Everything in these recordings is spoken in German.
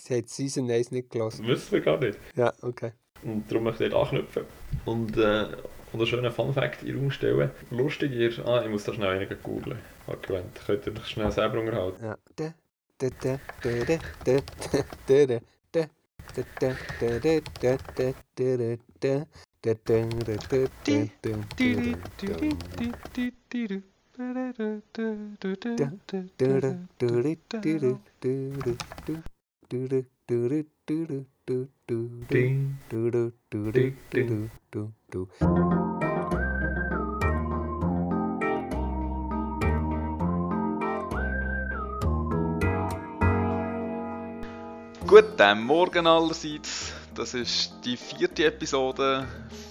Sie hat Season 1 nicht gelassen. Das wissen wir gar nicht. Ja, okay. Und darum möchte ich dort anknüpfen. Und, äh, und einen schönen Fun-Fact in den Raum stellen. Lustig ist, ah, ich muss da schnell einen googeln. Okay, könnt ihr euch schnell selber unterhalten. Ja. Guten Morgen allerseits. Das ist die vierte Episode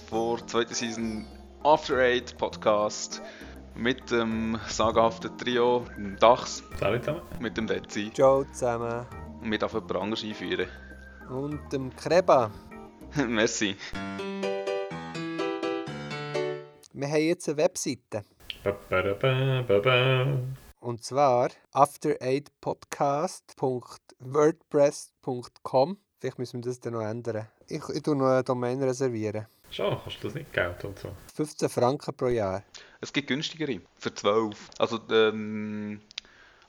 vor zweiten Season After Eight Podcast mit dem sagenhaften Trio, dem Dachs. Salut zusammen. Mit dem Dezi. Ciao zusammen und wir dürfen anderes einführen. Und dem Kreba. Merci. Wir haben jetzt eine Webseite. Ba, ba, da, ba, ba, ba. Und zwar after8podcast.wordpress.com. Vielleicht müssen wir das dann noch ändern. Ich, ich tue noch eine Domain reservieren. Schon, kannst du das nicht gelten und so? 15 Franken pro Jahr. Es gibt günstigere, für 12. Also, ähm,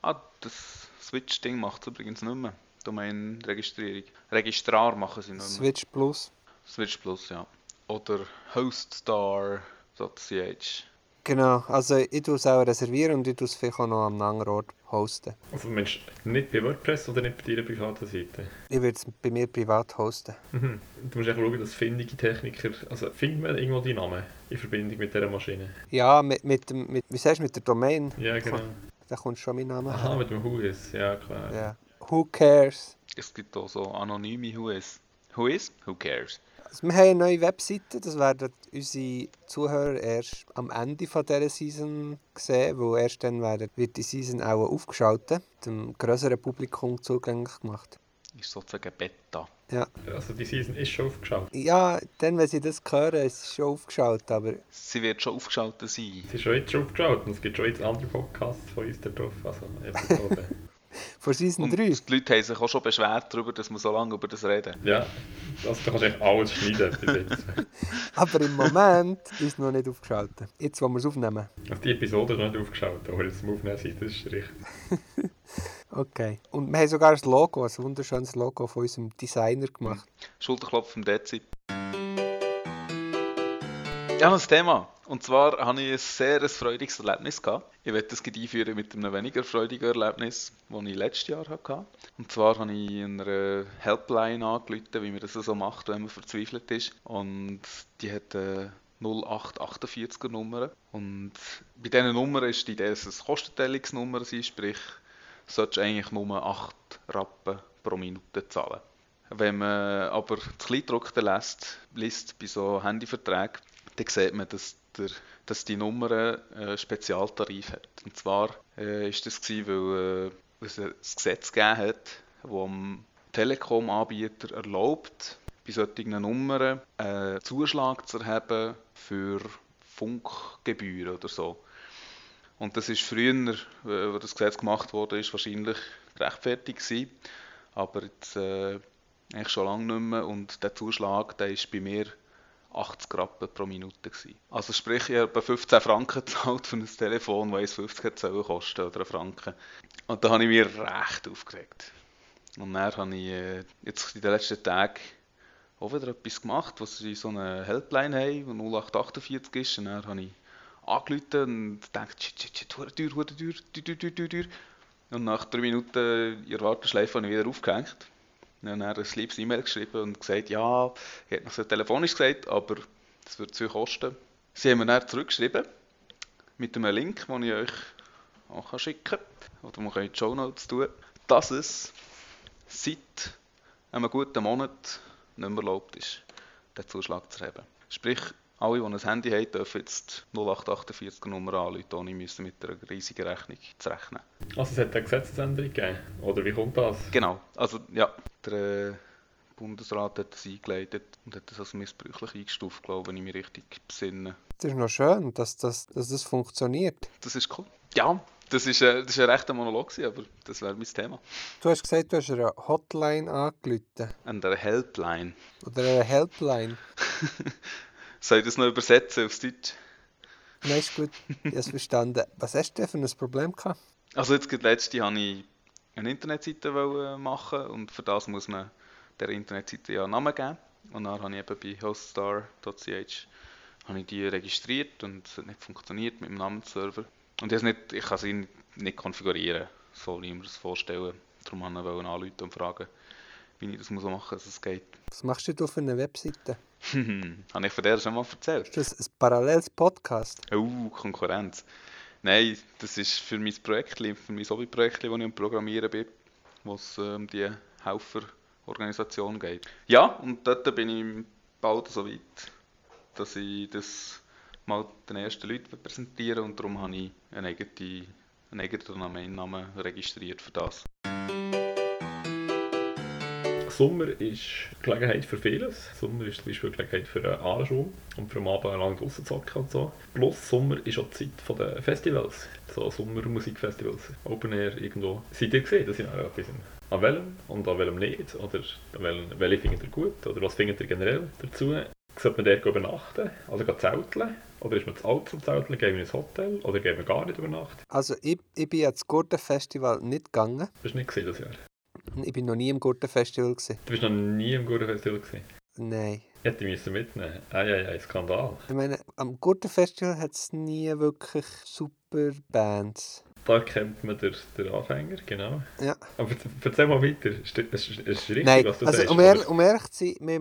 ah, das Switch-Ding macht es übrigens nicht mehr. Domain-Registrierung. Registrar machen sie nicht mehr. Switch Plus. Switch Plus, ja. Oder Hoststar.ch. Genau, also ich tue es auch reservieren und ich tue es vielleicht auch noch an einem anderen Ort hosten. Also Mensch, nicht bei WordPress oder nicht bei deiner privaten Seite? Ich würde es bei mir privat hosten. Mhm. Du musst echt schauen, dass findige Techniker, also findet man irgendwo die Namen in Verbindung mit dieser Maschine? Ja, mit, mit dem, mit, wie sagst du, mit der Domain, Ja, genau. da kommt schon mein Name Aha, mit dem Whois, ja klar. Ja. Who cares? Es gibt auch so anonyme Whois. Whois? Who cares? Also wir haben eine neue Webseite, das werden unsere Zuhörer erst am Ende von dieser Season sehen, weil erst dann werden, wird die Season auch aufgeschaltet, dem größeren Publikum zugänglich gemacht. Ist sozusagen Beta. Ja, Also die Season ist schon aufgeschaltet. ja dann, wenn sie das hören, ist es schon aufgeschaltet, aber Sie wird schon aufgeschaltet sein. Sie ist schon jetzt schon aufgeschaltet und es gibt schon jetzt andere Podcasts von uns da drauf. Also Episoden. vor Season Und 3, die Leute haben sich auch schon beschwert darüber, dass wir so lange über das reden. ja, also da kannst du echt alles schneiden aber im Moment ist es noch nicht aufgeschaltet. Jetzt, wo wir es aufnehmen. Also die Episode ist noch nicht aufgeschaltet, aber jetzt zum Aufnehmen sein, das ist richtig. Okay. Und wir haben sogar ein Logo, ein wunderschönes Logo von unserem Designer gemacht. Schulterklopf vom Dezi. Ja, ein Thema. Und zwar hatte ich ein sehr ein freudiges Erlebnis. Gehabt. Ich werde das einführen mit einem weniger freudigen Erlebnis, das ich letztes Jahr hatte. Und zwar habe ich in einer Helpline angerufen, wie man das so macht, wenn man verzweifelt ist. Und die hat eine 0848er Nummer. Und bei diesen Nummern ist die Idee, dass es Kostenteilungsnummer sind, sprich, solltest du eigentlich nur 8 Rappen pro Minute zahlen. Wenn man aber das Kleingedruckte liest, liest bei so Handyverträgen, dann sieht man, dass, der, dass die Nummer einen Spezialtarif hat. Und zwar äh, ist das gewesen, weil äh, es ein Gesetz gegeben hat, das dem Telekom-Anbieter erlaubt, bei solchen Nummern einen Zuschlag zu erheben für Funkgebühren oder so. Und das ist früher, äh, wo das Gesetz gemacht wurde, ist wahrscheinlich gerechtfertigt gewesen. Aber jetzt äh, eigentlich schon lange nicht mehr. Und der Zuschlag, der ist bei mir 80 Rappen pro Minute gewesen. Also sprich, ich habe 15 Franken gezahlt für ein Telefon, das 1,50 hätte sollen kosten oder einen Franken. Und da habe ich mich recht aufgeregt. Und dann habe ich äh, jetzt in den letzten Tagen auch wieder etwas gemacht, was sie so eine Helpline haben, die 0848 ist. Und dann habe ich angerufen und gedacht, shit, shit, shit, teuer, teuer, teuer, teuer, teuer, teuer. Und nach drei Minuten in der Warteschleife habe ich wieder aufgehängt. Und dann ein liebes E-Mail geschrieben und gesagt, ja, ich hätte noch so telefonisch gesagt, aber das würde zu viel kosten. Sie haben mir dann zurückgeschrieben mit einem Link, den ich euch auch schicken kann. Oder man kann in die Show Notes tun, dass es seit einem guten Monat nicht mehr erlaubt ist, den Zuschlag zu haben. Sprich, alle, die ein Handy haben, dürfen jetzt 0848 Nummer anrufen, ohne müssen mit einer riesigen Rechnung zu rechnen. Also es hat eine Gesetzesänderung gegeben, oder wie kommt das? Genau, also ja, der äh, Bundesrat hat das eingeleitet und hat das als missbräuchlich eingestuft, glaube ich, wenn ich mich richtig besinne. Das ist noch schön, dass das, dass das funktioniert. Das ist cool. Ja, Das ist, äh, das ist ein rechter Monolog, aber das wäre mein Thema. Du hast gesagt, du hast eine Hotline angerufen. An der Helpline. Oder eine Helpline. Soll ich das noch übersetzen aufs Deutsch? Nein, ist gut. Ich habe es verstanden. Was hast du denn für ein Problem gehabt? Also jetzt gerade letzte habe ich eine Internetseite wollen machen und für das muss man der Internetseite ja einen Namen geben. Und dann habe ich eben bei hoststar.ch habe ich die registriert und es hat nicht funktioniert mit dem Namensserver. Und ich, nicht, ich kann sie nicht konfigurieren, so wie ich mir das vorstellen. Darum wollte ich anrufen und fragen, wie ich das machen muss, dass es geht. Was machst du auf einer Webseite? Habe ich von der schon mal erzählt? Ist das ein paralleles Podcast? Oh, Konkurrenz. Nein, das ist für mein Projekt, für mein Hobbyprojekt, wo ich am Programmieren bin, wo es um ähm, die Helferorganisation geht. Ja, und dort bin ich bald so weit, dass ich das mal den ersten Leuten präsentieren und darum habe ich einen eigenen, einen eigenen Domainnamen registriert für das. Sommer ist Gelegenheit für vieles. Sommer ist zum Beispiel Gelegenheit für einen Anschwung und für am Abend lang draußen zocken und so. Plus Sommer ist auch die Zeit der Festivals, so Sommermusikfestivals, Open Air irgendwo. Seid ihr gesehen, dass ich noch etwas an welchem und an welchem nicht? Oder an welchem, welche findet ihr gut? Oder was findet ihr generell dazu? Sollte man dort übernachten? Also zelteln? Oder ist man zu alt zum Zelteln? Gehen wir ins Hotel? Oder gehen wir gar nicht über Nacht? Also ich, ich bin ans Gurtenfestival nicht gegangen. Bist du nicht gesehen das Jahr? Ich bin noch nie im Gurtenfestival. Gewesen. Du bist noch nie im Gurtenfestival? Gewesen? Nein. Ich hätte müssen mitnehmen. Ah ja, ja, Skandal. Ich meine, am Gurtenfestival hat es nie wirklich super Bands. Da kennt man den, den Anfänger, genau. Ja. Aber erzähl mal weiter. Es ist, ist, ist richtig, Nein, was du also, sagst. Um, ehrlich, um ehrlich zu sein, mir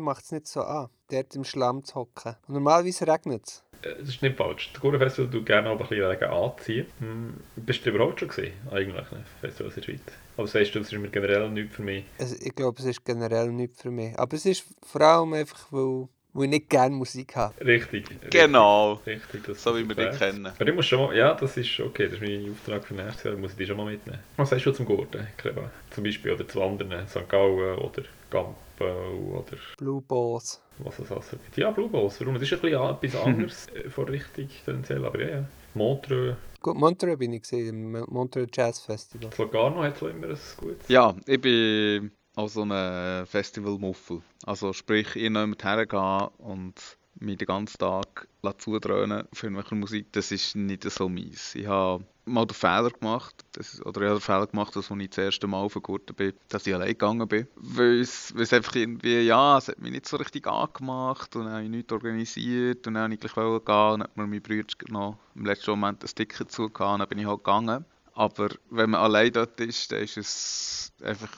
macht es nicht so an, dort im Schlamm zu hocken. Normalerweise regnet es. Äh, das ist nicht falsch. Das Gurtenfestival du gerne auch ein bisschen anziehen. Hm. Bist du überhaupt schon gesehen, eigentlich, ne? Festivals in der Schweiz? Aber sagst du, es ist mir generell nichts für mich? Also, ich glaube, es ist generell nichts für mich. Aber es ist vor allem einfach, weil, weil ich nicht gerne Musik habe. Richtig. Genau. Richtig, das so wie wir dich kennen. Aber ich muss schon mal, ja, das ist okay, das ist mein Auftrag für nächstes Jahr, muss ich dich schon mal mitnehmen. Was sagst du zum Gurten, Kreba? Zum Beispiel, oder zu anderen, St. Gallen oder Gampel oder... Blue Balls. Was es also gibt. Ja, Blue Balls, warum? Das ist ein bisschen etwas anderes äh, von richtig tendenziell, aber ja, ja. Montreux. Gut, Montreux bin ich gesehen, im Montreux Jazz Festival. Locarno hat so immer ein gutes. Ja, ich bin auch so ein Festival-Muffel. Also sprich, ich jemand hergehen und mich den ganzen Tag zudröhnen für irgendwelche Musik, das ist nicht so mies. Ich habe mal den Fehler gemacht, das, oder ich habe den Fehler gemacht, dass ich das erste Mal aufgegurtet bin, dass ich allein gegangen bin. Weil es, einfach irgendwie, ja, es hat mich nicht so richtig angemacht und dann habe ich nichts organisiert und dann habe ich gleich gehen und dann hat mir mein Bruder noch im letzten Moment ein Ticket zugehauen und dann bin ich halt gegangen. Aber wenn man allein dort ist, dann ist es einfach,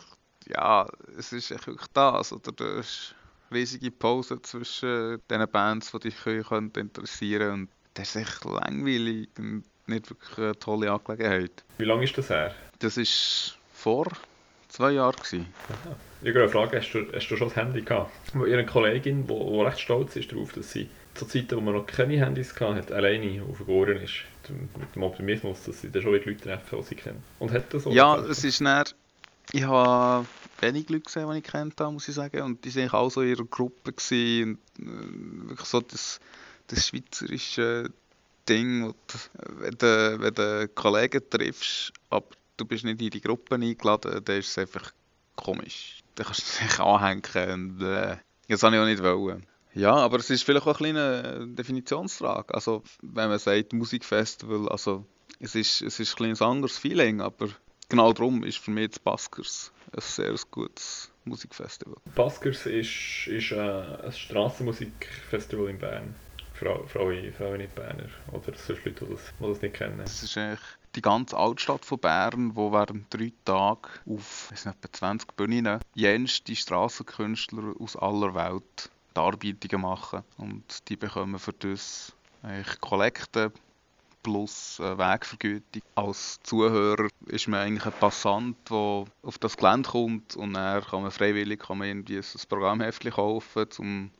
ja, es ist wirklich das, oder du hast riesige Pause zwischen den Bands, die dich können interessieren können. Und das ist echt langweilig und nicht wirklich eine tolle Angelegenheit. Wie lange ist das her? Das war vor zwei Jahren. Gewesen. Aha. Ich habe eine Frage, hast du, hast du schon das Handy gehabt? Ihre Kollegin, die recht stolz ist darauf, dass sie zu Zeiten, wo man noch keine Handys hatte, alleine aufgegoren ist. Mit dem Optimismus, dass sie dann schon Leute treffen, die sie kennen. Und hat das so? Ja, es ist näher. Ich habe wenig Leute gesehen, die ich kennt habe, muss ich sagen. Und die waren auch so in ihrer Gruppe. Gewesen. Und, äh, wirklich so das, das schweizerische Ding, wo du, wenn, du, wenn du Kollegen triffst, aber du bist nicht in die Gruppe eingeladen, dann ist es einfach komisch. Dann kannst du dich anhängen und äh, das wollte ich auch nicht wollen. Ja, aber es ist vielleicht auch eine kleine Definitionsfrage. Also, wenn man sagt Musikfestival, also es ist, es ist ein, ein anderes Feeling, aber genau darum ist für mich das Baskers ein sehr gutes Musikfestival. Baskers ist, ist äh, ein Strassenmusikfestival in Bern. Frau, Frau nicht Berner oder sonst Leute, die das, die das nicht kennen. Das ist eigentlich die ganze Altstadt von Bern, wo während drei Tagen auf nicht, etwa 20 Bühnen jenste Strassenkünstler aus aller Welt Darbietungen machen. Und die bekommen für das eigentlich Kollekte plus Wegvergütung. Als Zuhörer ist man eigentlich ein Passant, der auf das Gelände kommt und dann kann man freiwillig kann man irgendwie ein Programmheftchen kaufen, um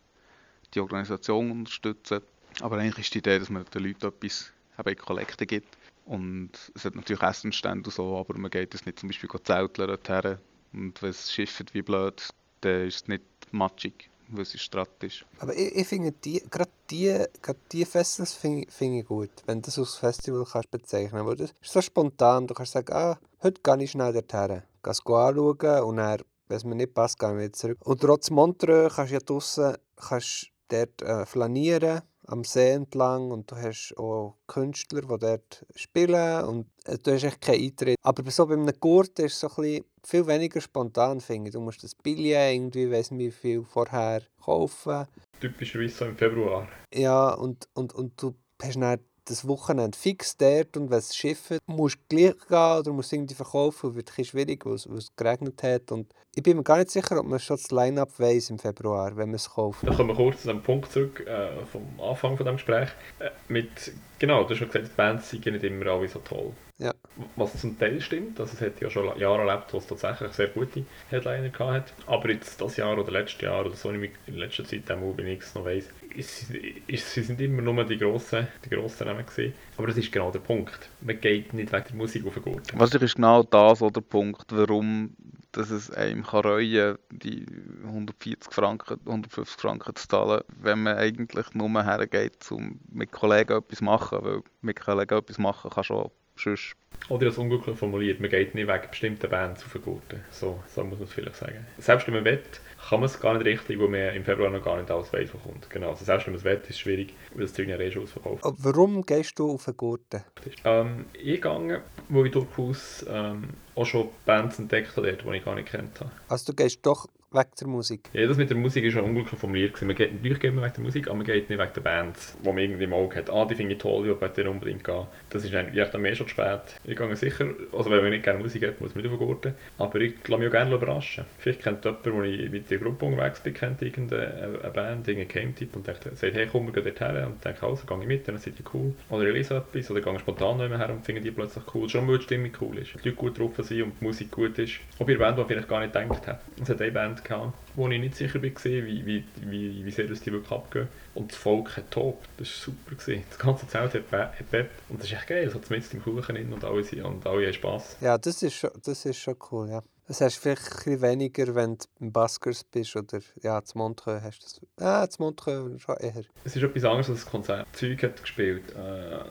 die Organisation zu unterstützen. Aber eigentlich ist die Idee, dass man den Leuten etwas eben Kollekte gibt. Und es hat natürlich Essenstände und so, aber man geht jetzt nicht zum Beispiel zelteln dorthin. Und wenn es schifft wie blöd, dann ist es nicht matschig. Weil sie Strat ist. Aber ich, ich finde, die, gerade die, gerade die Festivals finde finde ich gut, wenn du das als Festival kannst bezeichnen kannst. Das ist so spontan, du kannst sagen, ah, heute gehe ich schnell dorthin, gehe es anschauen und dann, wenn es mir nicht passt, gehe ich wieder zurück. Und trotz Montreux kannst du ja draussen kannst dort äh, flanieren, am See entlang und du hast auch Künstler, die dort spielen und äh, du hast echt keinen Eintritt. Aber bei so bei einem Gurt ist es so ein bisschen viel weniger spontan, finde ich. Du musst das Billett irgendwie, weiss nicht wie viel, vorher kaufen. Typischerweise so im Februar. Ja, und, und, und du hast dann das Wochenende fix dort und wenn es schifft, musst du gleich gehen oder musst irgendwie verkaufen, wird ein schwierig, weil es, geregnet hat. Und ich bin mir gar nicht sicher, ob man schon das Line-Up weiss im Februar, wenn man es kauft. Da kommen wir kurz zu dem Punkt zurück äh, vom Anfang von dem Gespräch. Äh, mit, genau, du hast schon gesagt, die Bands sind nicht immer alle so toll. Ja. Was zum Teil stimmt, also es hat ja schon Jahre erlebt, wo es tatsächlich sehr gute Headliner gehabt hat. Aber jetzt das Jahr oder letztes Jahr oder so, in letzter Zeit wenn ich es noch weiss, sie sind immer nur die grossen, die grossen Namen gewesen. Aber das ist genau der Punkt. Man geht nicht wegen der Musik auf den Gurt. Wahrscheinlich ist genau das auch der Punkt, warum dass es einem kann reuen die 140 Franken, 150 Franken zu zahlen, wenn man eigentlich nur hergeht, um mit Kollegen etwas zu machen, weil mit Kollegen etwas machen kann schon sonst. Oder das unglücklich formuliert, man geht nicht wegen bestimmten Bands auf Gurten. So, so muss man es vielleicht sagen. Selbst wenn man will, kann man es gar nicht richtig, weil man im Februar noch gar nicht alles weiss, was kommt. Genau, also selbst wenn man es will, ist es schwierig, weil das Zeug ja eh schon ausverkauft Aber warum gehst du auf Gurten? Ähm, ich gegangen, wo ich durchaus ähm, auch schon Bands entdeckt habe, die ich gar nicht kennt habe. Also du gehst doch wegen der Musik. Ja, das mit der Musik ist schon unglücklich formuliert. Man geht, natürlich geht man wegen der Musik, aber man geht nicht wegen der Bands, die man irgendwie im Auge hat. Ah, die finde ich toll, ich will dir unbedingt gehen. Das ist eigentlich dann mehr schon zu spät. Ich gehe sicher, also wenn man nicht gerne Musik hat, muss man nicht aufgurten. Aber ich lasse mich auch gerne überraschen. Vielleicht kennt jemand, wo ich mit der Gruppe unterwegs bin, kennt irgendeine eine Band, irgendeinen Game-Tipp und denkt, sagt, hey, komm, wir gehen dort her. Und denke, also, gehe ich mit, dann seid ihr cool. Oder ich lese etwas, oder gehe spontan noch her und finde die plötzlich cool. Schon weil die Stimmung cool ist. Die Leute gut drauf sind und die Musik gut ist. Ob ihr Band, die vielleicht gar nicht gedacht hat. Es hat eine Band gehabt, wo ich nicht sicher war, wie, wie, wie, wie sehr das die wirklich abgehen. Und das Volk hat tobt. Das war super. Gewesen. Das ganze Zelt hat, be- hat bebt. Und das ist echt geil. Es hat mit im Kuchen drin und alle, sind- und alle haben Spass. Ja, das ist schon, das ist schon cool, ja. Das hast du vielleicht ein bisschen weniger, wenn du im Baskers bist oder ja, zu Montreux hast du das. Ah, zu Montreux schon eher. Es ist etwas anderes als das Konzert. Zeug hat gespielt äh,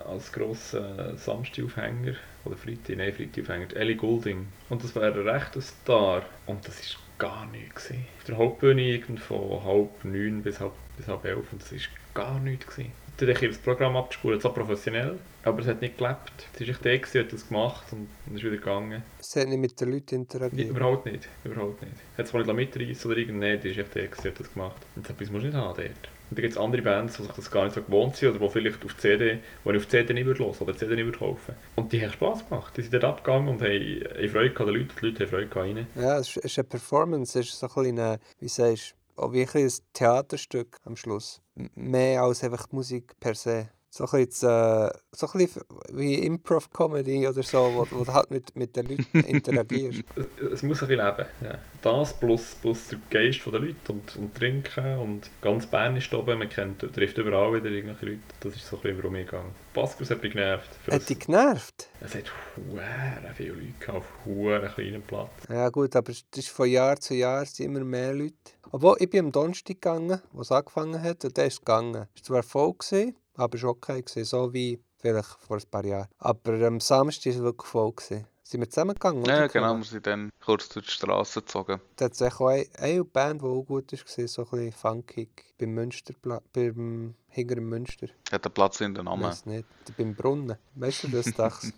als grosser Samstagaufhänger oder Freitag, nein, Freitagaufhänger, Ellie Goulding. Und das war ein rechter Star. Und das ist gar nichts gewesen. Auf der Hauptbühne irgend von halb neun bis halb, bis halb elf und das ist gar nichts gewesen. Dann habe ich das Programm abgespult, so professionell, aber es hat nicht gelebt. Es ist echt der, gewesen, hat das gemacht und, und ist wieder gegangen. Es hat nicht mit den Leuten Nee, interagiert. überhaupt nicht, überhaupt nicht. Hat es nicht mitreißen oder irgendein, nein, die ist echt der, gewesen, hat das gemacht. Und so etwas musst du nicht haben dort. Und dann gibt es andere Bands, die sich das gar nicht so gewohnt sind oder die vielleicht auf CD, wo ich auf CD nicht hören oder CD nicht kaufen. Und die haben Spass gemacht. Die sind dort abgegangen und haben, Freude gehabt, an den Leuten, die Leute haben Freude gehabt ihnen. Ja, es ist, eine Performance, es ist so ein bisschen, eine, wie sagst du, auch wirklich ein Theaterstück am Schluss. Mehr als einfach die Musik per se. So ein bisschen, äh, so ein bisschen wie Improv-Comedy oder so, wo, wo du halt mit, mit den Leuten interagierst. Es, muss ein bisschen leben. Ja. Das plus, plus der Geist der Leute und, und Trinken und ganz Bern ist oben, man kennt, trifft überall wieder irgendwelche Leute. Das ist so ein bisschen, warum ich gehe. Baskers hat mich genervt. Hat dich genervt? Es hat huere viele Leute gehabt auf huere kleinen Platz. Ja gut, aber es ist von Jahr zu Jahr sind immer mehr Leute. Obwohl, ich bin am Donnerstag gegangen, wo es angefangen hat, und der ist gegangen. Es war voll, gewesen, aber es war okay, gewesen, so wie vielleicht vor ein paar Jahren. Aber am Samstag war es wirklich voll. Gewesen. Sind wir zusammen gegangen? Ja, genau, wir sind dann kurz durch die Straße gezogen. Da hat es auch eine, eine Band, die auch gut war, so ein bisschen funkig. Beim Münsterplatz, beim, hinter dem Münster. Hat einen Platz in den Ich Namen. weiß nicht. Beim Brunnen. Weißt du das, Dachs?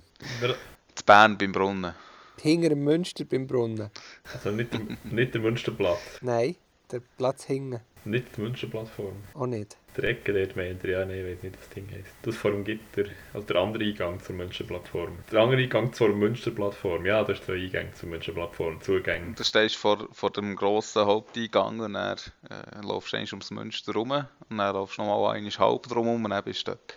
Zu Bern beim Brunnen. hinter dem Münster beim Brunnen. Also nicht, der- nicht der Münsterplatz, Nein, der Platz hinten. nicht die Münsterplattform. Auch nicht. Der Ecke dort meint er, ja, nein, ich weiß nicht, was das Ding heisst. Das vor dem Gitter, also der andere Eingang zur Münsterplattform. Der andere Eingang zur Münsterplattform, ja, da ist zwei Eingänge zur Münsterplattform, Zugänge. Du stehst vor, vor dem grossen Haupteingang und dann äh, laufst du eigentlich ums Münster rum und dann laufst du nochmal einmal halb drum und dann bist du dort.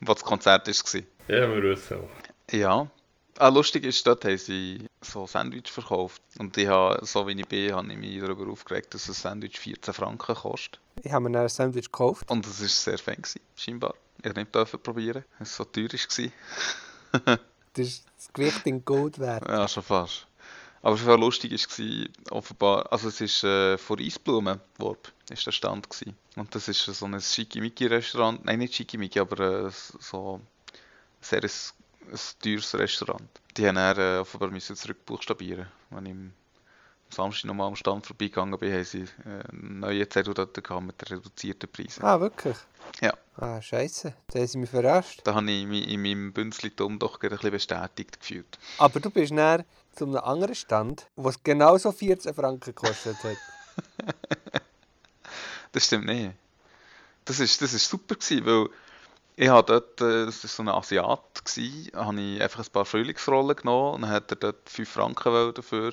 Wo das Konzert war. Ja, wir wissen auch. Ja. Ah, lustig ist, dort haben sie so Sandwich verkauft. Und ich habe, so wie ich bin, habe ich mich darüber aufgeregt, dass ein Sandwich 14 Franken kostet. Ich habe mir dann ein Sandwich gekauft. Und es war sehr fein, gewesen, scheinbar. Ich durfte nicht probieren, es so teuer war. Das ist das Gewicht in Gold wert. Ja, schon fast. Aber was war lustig war, offenbar, also es ist äh, vor Eisblumenworb ist der Stand gewesen. Und das ist so ein Schickimicki-Restaurant, nein nicht Schickimicki, aber äh, so sehr ein, ein teures Restaurant. Die haben dann äh, offenbar müssen zurückbuchstabieren, wenn ich am Samstag nochmal am Stand vorbeigegangen bin, haben sie äh, neue Zettel dort gehabt mit reduzierten Preisen. Ah, wirklich? Ja. Ah, scheiße. Da haben sie mich verarscht. Da habe ich mich in meinem Bünzlitum doch gerade ein bisschen bestätigt gefühlt. Aber du bist näher zu einem anderen Stand, wo es genauso 14 Franken gekostet hat. Das stimmt nicht. Das ist, das ist super gewesen, weil ich habe dort, äh, das war so ein Asiat, habe ich einfach ein paar Frühlingsrollen genommen und dann hat er dort 5 Franken dafür,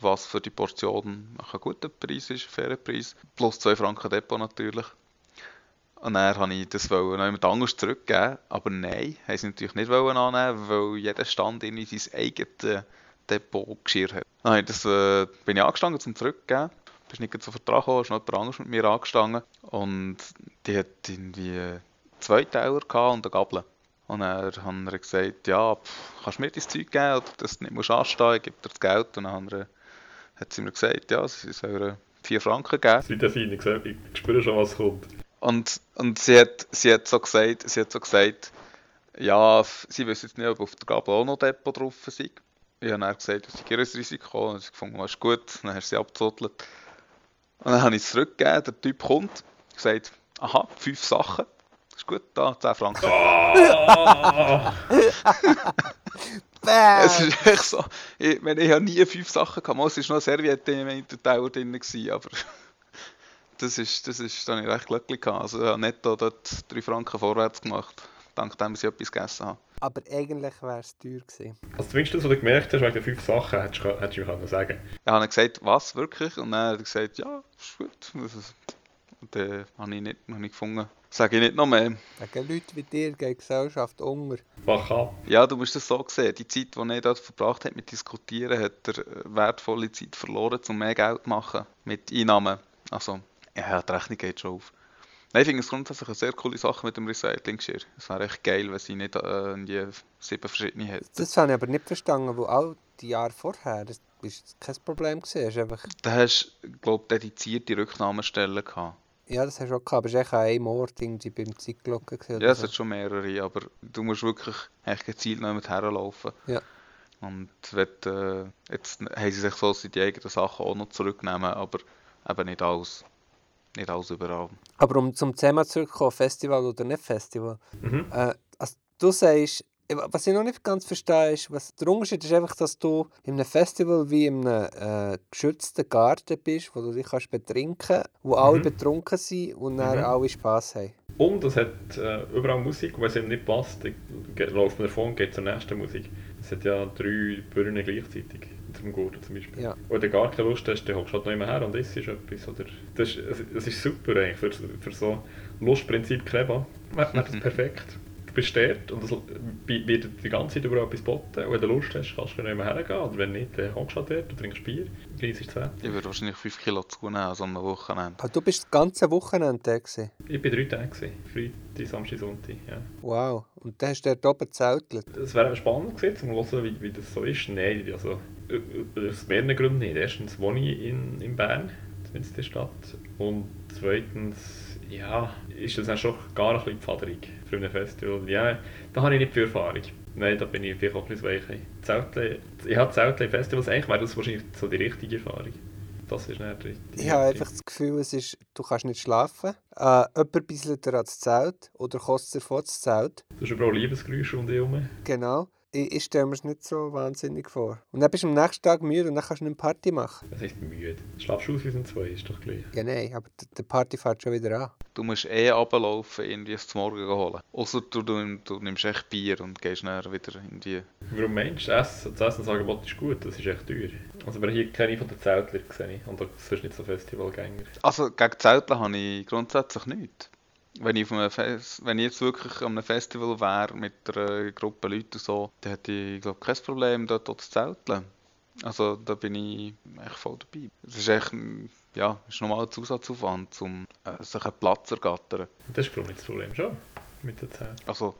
was für die Portion ein guter Preis ist, ein fairer Preis, plus 2 Franken Depot natürlich. Und dann wollte ich das noch jemand anderes zurückgeben, aber nein, haben sie natürlich nicht wollen annehmen, weil jeder Stand in sein eigenes Depot geschirrt hat. Dann das, äh, bin ich angestanden zum Zurückgeben bist nicht so Vertrag gekommen, ist noch jemand anderes mit mir angestanden. Und die hat irgendwie zwei Teller und eine Gabel. Und dann hat er gesagt, ja, pff, kannst du mir das Zeug geben oder dass du nicht musst anstehen, ich gebe dir das Geld. Und dann hat, er, hat sie mir gesagt, ja, sie sollen 4 Franken geben. Das liegt ich, gesagt, ich spüre schon, was kommt. Und, und sie, hat, sie, hat so gesagt, sie hat so gesagt, ja, sie wissen jetzt nicht, ob auf der Gabel auch noch Depot drauf ist. Ich habe dann gesagt, das ist ein Risiko. Und sie gefunden, das ist gut. Dann hast du sie abgezottelt. Und dann habe ich es zurückgegeben, der Typ kommt, sagt, aha, fünf Sachen. Das ist gut, da, 10 Franken. Oh! es ist echt so, ich, meine, ich habe nie fünf Sachen gehabt, es war noch eine Serviette im Tower drin, gewesen, aber das ist, das ist, da habe ich recht glücklich gehabt. Also ich habe netto dort 3 Franken vorwärts gemacht, dank dem, dass ich etwas gegessen habe. Aber eigentlich wäre es teuer gewesen. Also zumindest das, was du gemerkt hast, wegen den fünf Sachen, hättest du, hättest du mir können sagen Ich habe gesagt, was, wirklich? Und dann hat er gesagt, ja, ist gut. Und dann habe ich nicht habe ich gefunden, sage ich nicht noch mehr. Wegen Leuten wie dir geht die Gesellschaft unter. Wach ab. Ja, du musst das so sehen. Die Zeit, die er dort verbracht hat mit Diskutieren, hat er wertvolle Zeit verloren, um mehr Geld zu machen. Mit Einnahmen. Also, ja, die Rechnung geht schon auf. Nein, ich finde es grundsätzlich eine sehr coole Sache mit dem Recycling-Geschirr. Es wäre echt geil, wenn sie nicht äh, die sieben verschiedene hätten. Das habe ich aber nicht verstanden, wo all die Jahre vorher, das war kein Problem. Gewesen. Einfach... Da hast du, glaube ich, dedizierte Rücknahmestellen gehabt. Ja, das hast du auch gehabt, aber es war echt an einem Ort irgendwie beim Zeitglocken. Ja, es so. hat schon mehrere, aber du musst wirklich echt gezielt noch mit herlaufen. Ja. Und wenn, äh, jetzt haben sie sich so die eigenen Sachen auch noch zurücknehmen, aber eben nicht alles. Nicht alles überall. Aber um zum Thema zurückzukommen, Festival oder nicht Festival. Mhm. Äh, also du sagst, was ich noch nicht ganz verstehe, ist, was der Unterschied ist einfach, dass du in einem Festival wie in einem äh, geschützten Garten bist, wo du dich kannst betrinken wo mhm. alle betrunken sind und dann mhm. alle Spass haben. Und es hat äh, überall Musik, wenn es ihm nicht passt, läuft man davon und geht zur nächsten Musik. Es hat ja drei Birnen gleichzeitig zum Gurten zum Beispiel. Ja. Wenn du gar keine Lust hast, dann hockst du halt noch immer her und isst etwas. Oder das, ist, das ist super eigentlich für, für so Lustprinzip Kleba. Wäre das perfekt. Du bist dort und es wird die ganze Zeit überall etwas boten. Und wenn du Lust hast, kannst du noch immer hergehen. Oder wenn nicht, dann hockst du halt dort und trinkst Bier. Genießt das Ich würde wahrscheinlich 5 Kilo zunehmen an so einem Wochenende. Ah, du bist das ganze Wochenende da gewesen? Ich war drei Tage. Gewesen. Freitag, Samstag, Sonntag. Ja. Wow. Und dann hast du dort oben gezeltet? Es wäre spannend gewesen, um zu hören, wie, wie das so ist. Nein, also aus mehreren Gründen nicht. Erstens wohne ich in, in Bern, in der Stadt. Und zweitens, ja, ist das auch schon gar ein bisschen pfaderig für ein Festival. Ja, da habe ich nicht viel Erfahrung. Nein, da bin ich vielleicht auch ein bisschen weich. Zeltle, ich habe Zeltle Festivals, eigentlich wäre das wahrscheinlich so die richtige Erfahrung. Das ist nicht richtig. Ich habe einfach das Gefühl, es ist, du kannst nicht schlafen. Äh, jemand bisselt dir ans Zelt oder kostet dir vor das Zelt. Du hast überall Liebesgeräusche um dich herum. Genau ich, ich stelle mir es nicht so wahnsinnig vor. Und dann bist du am nächsten Tag müde und dann kannst du eine Party machen. Was heißt müde? Schlafst du aus wie sind zwei, ist doch gleich. Ja, nein, aber die Party fährt schon wieder an. Du musst eh runterlaufen, irgendwie es zum Morgen holen. Außer du, du, du, nimmst echt Bier und gehst dann wieder in die... Warum meinst du, das Essensangebot ist gut, das ist echt teuer. Also wir hier keine von den Zeltlern gesehen und das ist nicht so Festivalgänger. Also gegen Zeltler habe ich grundsätzlich nichts. Wenn ich, auf Fest, wenn ich jetzt wirklich an einem Festival wäre mit einer Gruppe Leute so, dann hätte ich glaube kein Problem, dort zu zelteln. Also da bin ich echt voll dabei. Es ist echt, ja, ist normal ein Zusatzaufwand, um äh, sich einen Platz zu ergattern. Das ist glaube ich das Problem schon, mit der Zeit. Also,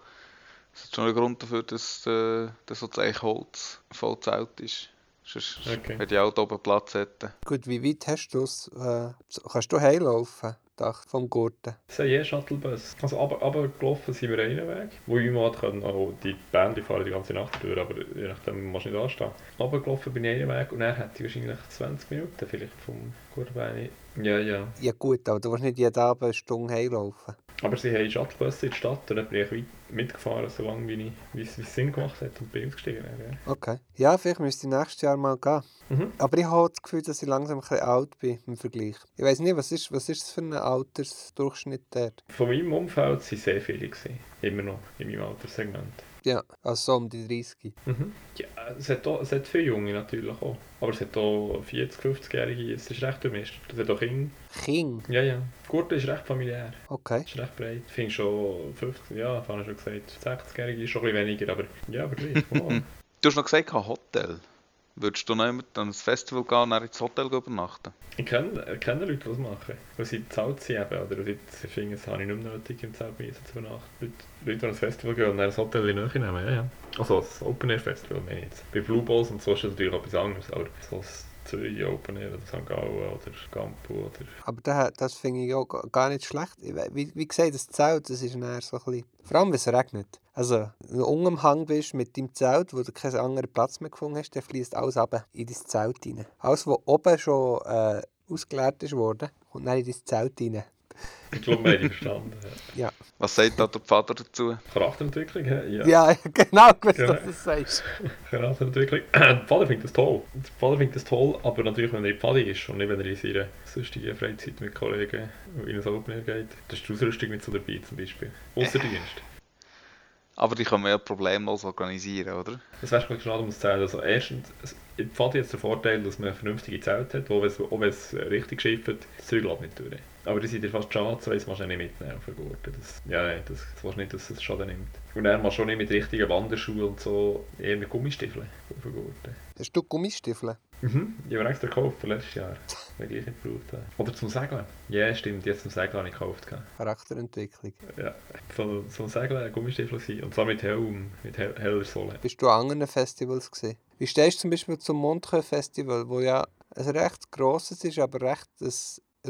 es ist schon ein Grund dafür, dass, äh, dass so das Eichholz voll Zelt ist. Sonst Okay. würde ich auch da oben Platz hätten. Gut, wie weit hast du es? Äh, kannst du heimlaufen? Dach vom Gurten. Es sind je Shuttlebus. Also aber, aber gelaufen sind wir einen Weg, wo ich mal können, auch die Band die fahren die ganze Nacht durch, aber je nachdem musst du nicht anstehen. Aber gelaufen bin ich einen Weg und er hätte ich wahrscheinlich 20 Minuten vielleicht vom Gurbein. Ja, ja. Ja gut, aber du willst nicht jeden Abend eine Stunde heimlaufen. Aber sie haben Shuttlebus in die Stadt und dann bin ich mitgefahren, so lange wie, ich, wie, es, wie es Sinn gemacht hat und bin ausgestiegen. Ja. Okay. Ja, vielleicht müsste ich nächstes Jahr mal gehen. Mhm. Aber ich habe das Gefühl, dass ich langsam ein bisschen alt bin im Vergleich. Ich weiß nicht, was ist, was ist das für ein Altersdurchschnitt dort? Von meinem Umfeld waren sehr viele. Gewesen. Immer noch in meinem Alterssegment. Ja, also so um die 30. Mhm. Ja, es hat, auch, es hat viele Junge natürlich auch. Aber es hat auch 40-, 50-Jährige. Es ist recht durchmischt. Es hat auch Kinder. King. Ja, ja. Gurten ist recht familiär. Okay. Ist recht breit. Ich finde schon 50, ja, das habe ich schon gesagt. 60-Jährige ist schon ein bisschen weniger, aber ja, aber gleich. Wow. Du hast noch gesagt, kein Hotel. Würdest du noch an ein Festival gehen und dann ins Hotel übernachten? ich kenne, kenne Leute, die das machen. Weil sie zahlt sie eben, oder sie finden, es habe ich nicht mehr nötig, im Zelt zu übernachten. Leute, Leute, die ein Festival gehen und dann ein Hotel in die Nähe nehmen, ja, ja. Also das Open Air Festival meine ich jetzt. Bei Blue Balls und so ist das natürlich etwas anderes, aber so Zürich Open Air oder St. Gallen oder Campo oder... Aber das, das finde ich auch ga- gar nicht schlecht. Wie, wie gesagt, das Zelt, das ist dann so ein bisschen... Vor allem, wenn es regnet. Also, wenn du unten am Hang bist mit deinem Zelt, wo du keinen anderen Platz mehr gefunden hast, dann fließt alles runter in dein Zelt rein. Alles, was oben schon äh, ausgeleert ist worden, kommt dann in dein Zelt rein. Ich glaube, wir haben die verstanden. Ja. Was sagt da der Vater dazu? Charakterentwicklung, ja. Ja, genau, gewusst, Ja. dass du das sagst. Charakterentwicklung. der Vater findet das toll. Der Vater findet das toll, aber natürlich, wenn er in Pfadi ist und nicht, wenn er in seiner sonstigen Freizeit mit Kollegen in ein Open geht. Das ist die Ausrüstung nicht so dabei, zum Beispiel. Außerdienst. Aber die kann man ja problemlos organisieren, oder? Das wäre schon schade, um zu zählen. Also erstens, Pfadi hat es den Vorteil, dass man ein vernünftiges Zelt hat, wo wenn es, richtig schifft, das Zeug nicht durch. Aber die sind dir fast schade, eins kannst du nicht mitnehmen auf den Gurten. Das, ja, nein, das, das willst du nicht, dass es Schaden nimmt. Und dann machst schon nicht mit richtigen Wanderschuhen und so, eher mit Gummistiefeln auf den Gurten. Hast du Gummistiefel? Mhm. Ich habe extra gekauft letztes Jahr, weil ich nicht gebraucht habe. Oder zum Segeln. Ja, stimmt, jetzt zum Segeln habe ich gekauft. Charakterentwicklung. Ja, so, zum Segeln ein Gummistiefel sein. Und zwar mit Helm, mit hell, heller Sohle. Bist du an anderen Festivals gesehen? Wie stehst du zum Beispiel zum Montreux Festival, wo ja ein recht grosses ist, aber recht ein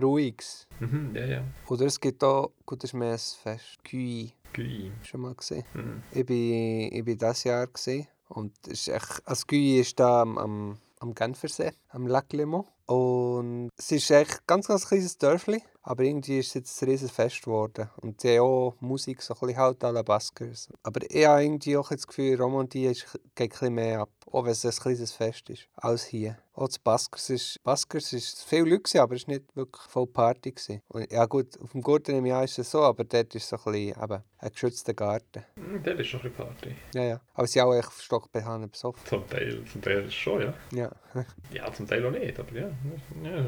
ruhiges? Mhm, ja, ja. Oder es gibt auch, gut, das ist mehr ein Fest, Gui, Gui. schon mal gesehen. Mhm. Ich bin, ich bin dieses Jahr gesehen und es ist echt, also Gui ist da am, am, am Genfersee, am Lac Léman. Und es ist echt ein ganz, ganz kleines Dörfli, aber irgendwie ist es jetzt ein riesen Fest geworden. Und sie haben auch Musik, so ein bisschen halt à la Baskers. Aber ich habe irgendwie auch das Gefühl, Romandie ist, geht ein bisschen mehr ab, auch wenn es ein kleines Fest ist, als hier. Auch das Baskers ist, Baskers ist viele Leute, gewesen, aber es war nicht wirklich voll Party. Gewesen. Und ja gut, auf dem Gurten im Jahr ist es so, aber dort ist so ein bisschen eben ein geschützter Garten. Mhm, Der ist schon ein bisschen Party. Ja, ja. Aber sie auch echt stockbehangen besoffen. Zum Teil, zum Teil schon, ja. Ja. Ja, zum Teil auch nicht, aber ja. ja.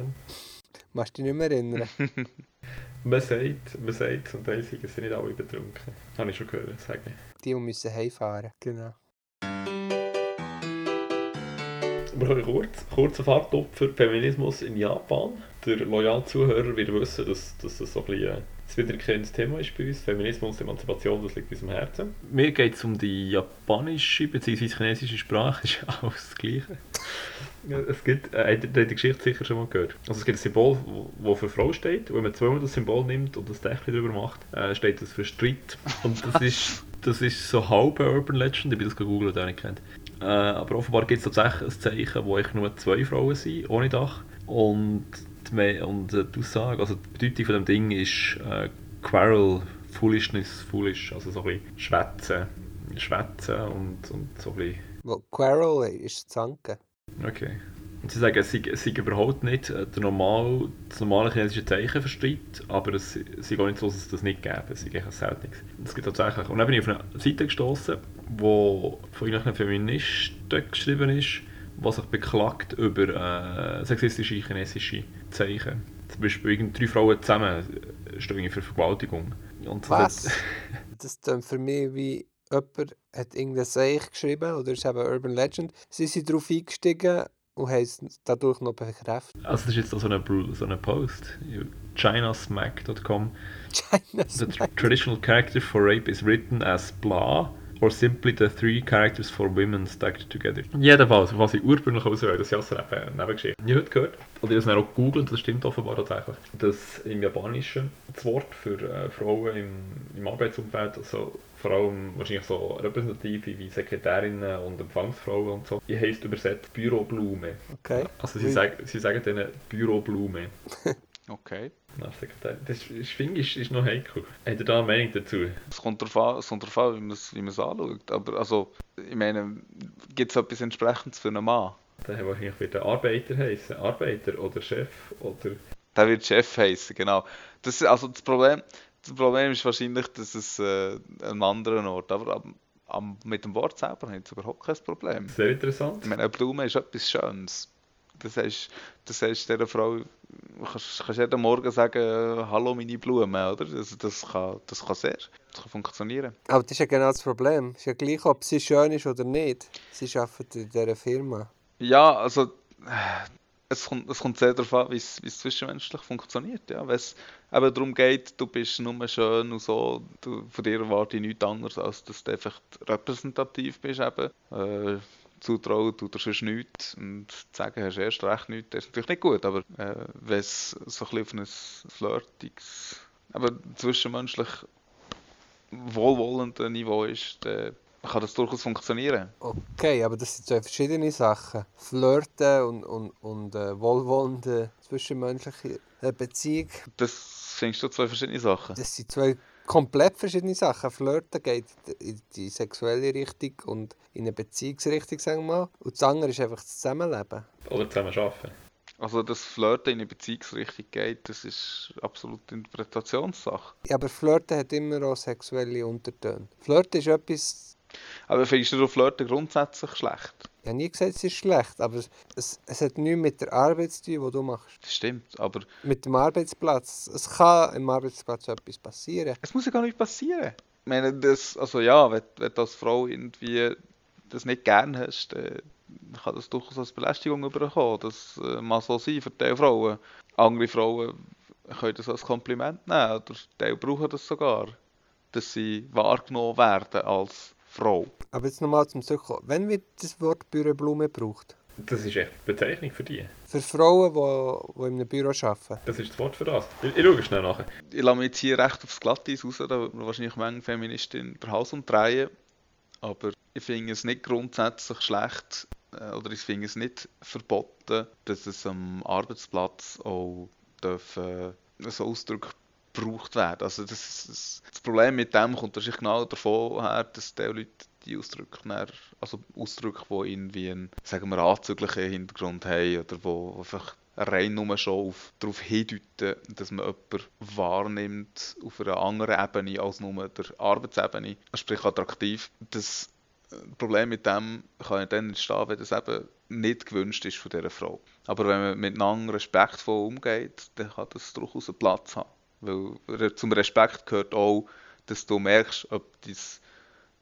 Machst du dich nicht mehr erinnern? Man sagt, man sagt, zum Teil sind sie nicht alle betrunken. Habe ich schon gehört sagen. Die, die müssen heimfahren. Genau. Aber kurz, kurzer Fahrtopfer Feminismus in Japan. Der loyale Zuhörer wird wissen, dass, dass das so ein bisschen ein wiederkehrendes Thema ist bei uns. Feminismus, Emanzipation, das liegt uns am Herzen. Mir geht es um die japanische bzw. chinesische Sprache, ist alles das Gleiche. Es gibt, äh, ihr die Geschichte sicher schon mal gehört. Also es gibt ein Symbol, das für Frau steht. Und wenn man zweimal das Symbol nimmt und das Dächchen drüber macht, äh, steht das für Streit. Und das ist, das ist so halb Urban Legend, ich bin das gegoogelt, der nicht kennt. Äh, aber offenbar gibt es tatsächlich ein Zeichen, wo echt nur zwei Frauen sind, ohne Dach. Und die, und äh, die Aussage, also die Bedeutung von dem Ding ist äh, Quarrel, Foolishness, Foolish, also so ein bisschen Schwätzen, Schwätzen und, und so ein bisschen Wo Quarrel ist Zanken. Okay. Und sie sagen, es sei, es sei überhaupt nicht äh, der normal, das normale chinesische Zeichen für Streit, aber es sei auch nicht so, dass es das nicht gäbe. Es sei eigentlich ein seltenes. Es gibt tatsächlich. Und dann bin ich auf eine Seite gestoßen, wo von irgendwelchen Feministen geschrieben ist, was sich beklagt über äh, sexistische chinesische Zeichen. Zum Beispiel drei Frauen zusammen stehen für Vergewaltigung. Und das Was? hat- Das klingt für mich wie jemand hat irgendein Seich geschrieben oder ist eben Urban Legend. Sie sind darauf eingestiegen und haben es dadurch noch bekräftigt. Also das ist jetzt auch so eine, so eine Post. chinasmack.com China The tr- traditional character for rape is written as blah or simply the three characters for women stacked together. Jedenfalls, was ich ursprünglich auswähle, das ist ja eine Nebengeschichte. Ich habe heute gehört, oder ich habe es dann auch gegoogelt, das stimmt offenbar tatsächlich, dass im Japanischen das Wort für äh, Frauen im, im Arbeitsumfeld, also vor allem wahrscheinlich so repräsentative wie Sekretärinnen und Empfangsfrauen und so, die heisst übersetzt Büroblume. Okay. Also sie, sagen, sie sagen denen Büroblume. Okay. Das ich finde, ist, noch heikel. Habt ihr da eine Meinung dazu? Es kommt darauf an, es kommt darauf an wie man es wie anschaut. Aber also, ich meine, gibt es etwas entsprechendes für einen Mann? Dann wahrscheinlich wird der Arbeiter heißen. Arbeiter oder Chef oder... Der wird Chef heißen, genau. Das, ist- also das Problem, das Problem ist wahrscheinlich, dass es äh, an einem anderen Ort, aber am, am, mit dem Wort selber hat es überhaupt kein Problem. Sehr interessant. Ich meine, eine Blume ist etwas Schönes. Das heißt, das heißt dieser Frau, kannst, kannst jeden Morgen sagen, hallo meine Blume, oder? Also das, kann, das kann sehr, das kann funktionieren. Aber das ist ja genau das Problem. Es ist ja gleich, ob sie schön ist oder nicht. Sie arbeitet in dieser Firma. Ja, also es kommt, es kommt sehr darauf an, wie es, wie es zwischenmenschlich funktioniert. Ja? Wenn es eben darum geht, du bist nur schön und so, du, von dir erwarte ich nichts anderes, als dass du einfach repräsentativ bist. Eben. Äh, zutrauen tut dir sonst nichts und zu sagen, hast du erst recht nichts, das ist natürlich nicht gut, aber äh, wenn es so ein bisschen auf ein flirtiges, aber zwischenmenschlich wohlwollenden Niveau ist, dann kann das durchaus funktionieren. Okay, aber das sind zwei verschiedene Sachen. Flirten und, und, und äh, wohlwollende zwischenmenschliche äh, Beziehung, Das findest du zwei verschiedene Sachen. das sind zwei komplett verschiedene Sachen. Flirten geht in die sexuelle Richtung und in eine Beziehungsrichtung, sagen wir mal. Und das andere ist einfach das Zusammenleben. Oder zusammen arbeiten. Also, dass Flirten in eine Beziehungsrichtung geht, das ist absolut Interpretationssache. Ja, aber Flirten hat immer auch sexuelle Untertöne. Flirten ist etwas, Aber findest du Flirten grundsätzlich schlecht? Ich habe nie gesagt, es ist schlecht, aber es, es, es hat nichts mit der Arbeit zu tun, die du machst. Das stimmt, aber Mit dem Arbeitsplatz. Es kann im Arbeitsplatz etwas passieren. es muss ja gar nicht passieren. Ich meine, das, also ja, wenn, wenn du als Frau irgendwie das nicht gern hast, dann kann das durchaus als Belästigung überkommen. Das äh, mag so sein für die Frauen. Andere Frauen können das als Kompliment nehmen oder die brauchen das sogar, dass sie wahrgenommen werden als Frau. Aber jetzt nochmal zum Zurückkommen. Wenn wird das Wort Büroblume gebraucht? Das ist echt eine Bezeichnung für die. Für Frauen, die, die in einem Büro arbeiten. Das ist das Wort für das. Ich, ich schaue schnell nachher. Ich lasse mich jetzt hier recht aufs Glatteis raus, da wird wahrscheinlich manche Feministin den Hals umdrehen. Aber ich finde es nicht grundsätzlich schlecht äh, oder ich finde es nicht verboten, dass es am Arbeitsplatz auch darf, äh, so Ausdruck gebraucht werden. Also das, das, das Problem mit dem kommt wahrscheinlich genau davon her, dass die Leute die Ausdrücke, also Ausdrücke, die irgendwie einen, sagen wir, anzüglichen Hintergrund haben oder wo einfach rein nur schon auf, darauf hindeuten, dass man jemanden wahrnimmt auf einer anderen Ebene als nur der Arbeitsebene, sprich attraktiv. Das äh, Problem mit dem kann ja dann entstehen, wenn das eben nicht gewünscht ist von dieser Frau. Aber wenn man miteinander respektvoll umgeht, dann kann das durchaus einen Platz haben. Weil zum Respekt gehört auch, dass du merkst, ob das,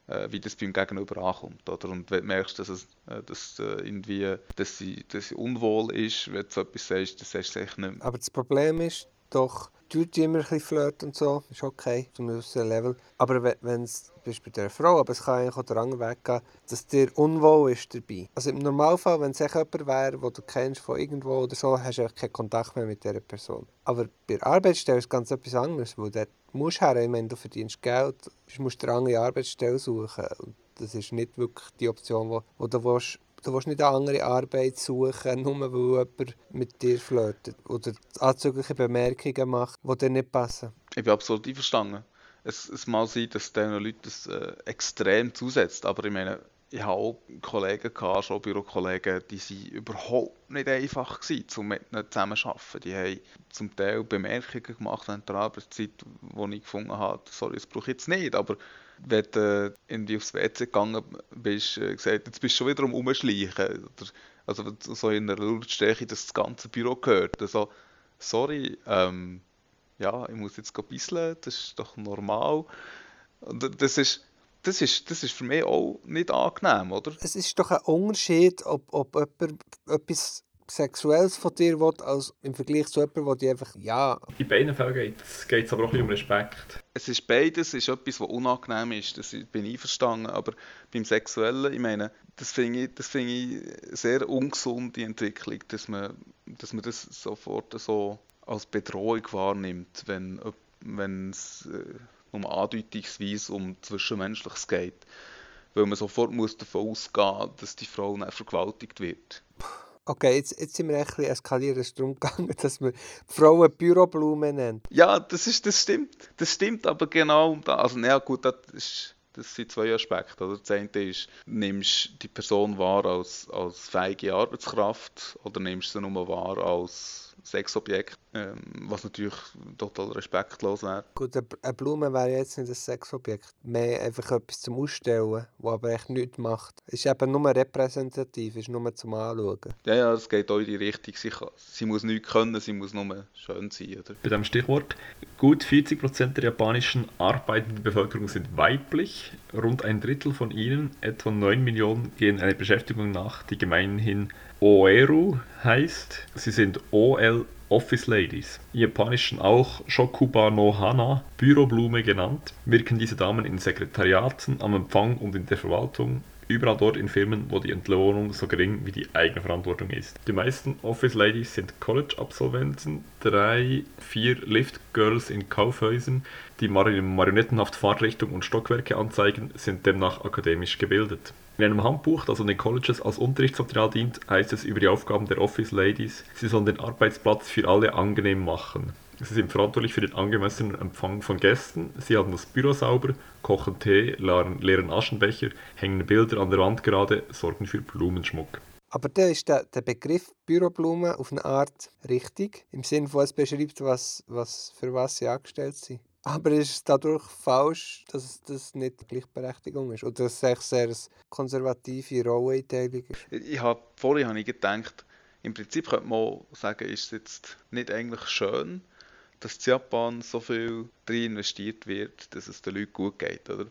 äh, wie das beim Gegenüber ankommt. Oder? Und wenn du merkst, dass, es, äh, dass, äh, irgendwie, dass, sie, dass sie unwohl ist, wenn du so etwas sagst, dann sagst du es nicht mehr. Aber das Problem ist doch, tut immer ein bisschen flirten und so, ist okay, zu einem gewissen Level. Aber we- wenn es, bist bei der Frau, aber es kann eigentlich auch der andere Weg gehen, dass dir unwohl ist dabei. Also im Normalfall, wenn es jemand wäre, den du kennst von irgendwo oder so, hast du eigentlich keinen Kontakt mehr mit dieser Person. Aber bei der Arbeitsstelle ist es ganz etwas anderes, weil dort musst her, ich meine, du verdienst Geld, du musst dir eine andere Arbeitsstelle suchen. Und das ist nicht wirklich die Option, wo du willst, Du willst nicht eine andere Arbeit suchen, nur weil jemand mit dir flirtet oder anzügliche Bemerkungen macht, die dir nicht passen. Ich bin absolut einverstanden. Es, es mag sein, dass diesen Leuten das äh, extrem zusetzt, aber ich meine, ich habe auch Kollegen gehabt, schon Bürokollegen, die sind überhaupt nicht einfach gewesen, um mit ihnen zusammenzuarbeiten. Die haben zum Teil Bemerkungen gemacht während der Arbeitszeit, wo ich gefunden habe, sorry, das brauche ich jetzt nicht, aber wenn du irgendwie aufs WC gegangen bist, äh, gesagt, jetzt bist du schon wieder am Umschleichen. Also so in einer Lautstärke, dass das ganze Büro gehört. Also, sorry, ähm, ja, ich muss jetzt bisseln, das ist doch normal. Und das ist, das ist, das ist für mich auch nicht angenehm, oder? Es ist doch ein Unterschied, ob, ob jemand etwas Sexuelles von dir will, als im Vergleich zu jemandem, der die einfach, ja... In beiden Fällen geht es aber auch ein bisschen um Respekt. Es ist beides, es ist etwas, was unangenehm ist, das bin ich einverstanden, aber beim Sexuellen, ich meine, das finde ich, das finde ich sehr ungesunde Entwicklung, dass man, dass man das sofort so als Bedrohung wahrnimmt, wenn, wenn es äh, um andeutungsweise um Zwischenmenschliches geht. Weil man sofort muss davon ausgehen dass die Frau dann vergewaltigt wird. Okay, jetzt, jetzt sind wir ein bisschen eskaliert. Es darum gegangen, dass wir Frauen Büroblumen nennen. Ja, das, ist, das stimmt. Das stimmt, aber genau. Also, ja, gut, das, ist, das sind zwei Aspekte. Oder? Das eine ist, nimmst die Person wahr als, als feige Arbeitskraft oder nimmst sie nur wahr als Sexobjekt, ähm, was natürlich total respektlos wäre. Gut, eine Blume wäre jetzt nicht ein Sexobjekt, mehr einfach etwas zum Ausstellen, das aber echt nichts macht. Ist eben nur repräsentativ, ist nur zum Anschauen. Ja, ja, es geht auch in die Richtung. Sie, kann, sie muss nichts können, sie muss nur schön sein. Oder? Bei dem Stichwort, gut 40% der japanischen arbeitenden Bevölkerung sind weiblich. Rund ein Drittel von ihnen, etwa 9 Millionen, gehen einer Beschäftigung nach, die gemeinhin Oeru heißt. Sie sind OL Office Ladies, im Japanischen auch Shokuba no Hana, Büroblume genannt, wirken diese Damen in Sekretariaten, am Empfang und in der Verwaltung, überall dort in Firmen, wo die Entlohnung so gering wie die eigene Verantwortung ist. Die meisten Office Ladies sind College-Absolventen, drei, vier Lift-Girls in Kaufhäusern, die marionettenhaft Fahrtrichtung und Stockwerke anzeigen, sind demnach akademisch gebildet. In einem Handbuch, das an den Colleges als Unterrichtsmaterial dient, heißt es über die Aufgaben der Office Ladies, sie sollen den Arbeitsplatz für alle angenehm machen. Sie sind verantwortlich für den angemessenen Empfang von Gästen, sie halten das Büro sauber, kochen Tee, leeren, Aschenbecher, hängen Bilder an der Wand gerade, sorgen für Blumenschmuck. Aber da ist der, der Begriff Büroblume auf eine Art richtig, im Sinne von es beschreibt, was, was, für was sie angestellt sind. Aber ist es dadurch falsch, dass das nicht Gleichberechtigung ist? Oder dass es sehr eine konservative Rolleneinteilung ist? Ich habe, vorhin habe ich gedacht, im Prinzip könnte man sagen, ist es jetzt nicht eigentlich schön, dass in Japan so viel drin investiert wird, dass es den Leuten gut geht, oder?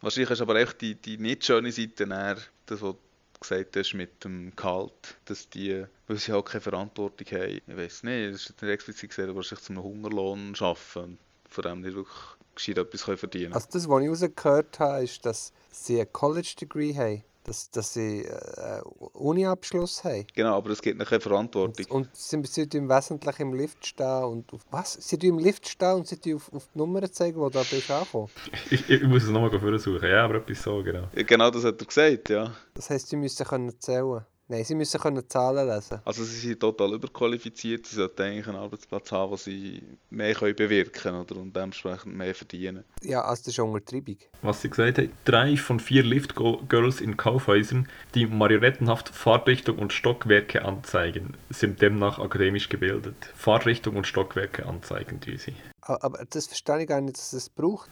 Wahrscheinlich ist aber echt die, die nicht schöne Seite näher, das, was du gesagt hast mit dem Gehalt, dass die, weil sie halt keine Verantwortung haben, ich weiß nicht, das ist nicht explizit gesagt, aber wahrscheinlich zum Hungerlohn arbeiten von dem nicht wirklich gescheit etwas verdienen können. Also das, was ich rausgehört habe, ist, dass sie ein College-Degree haben. Dass, dass sie einen äh, Uni-Abschluss haben. Genau, aber es gibt noch keine Verantwortung. Und, und sie, sie im Wesentlichen im Lift stehen und auf, was? Sie im Lift stehen und sie auf, auf die Nummer zeigen, wo du da bist angekommen. Ich, ich, muss es nochmal versuchen, ja, aber etwas so, genau. Genau, das hat er gesagt, ja. Das heisst, sie müssen können zählen Nein, sie müssen können Zahlen lesen. Also sie sind total überqualifiziert. Sie sollten eigentlich einen Arbeitsplatz haben, wo sie mehr können bewirken können oder und dementsprechend mehr verdienen. Ja, also das ist eine Untertreibung. Was sie gesagt hat, drei von vier Lift-Girls in Kaufhäusern, die marionettenhaft Fahrtrichtung und Stockwerke anzeigen, sind demnach akademisch gebildet. Fahrtrichtung und Stockwerke anzeigen die sie. Aber das verstehe ich gar nicht, dass es braucht.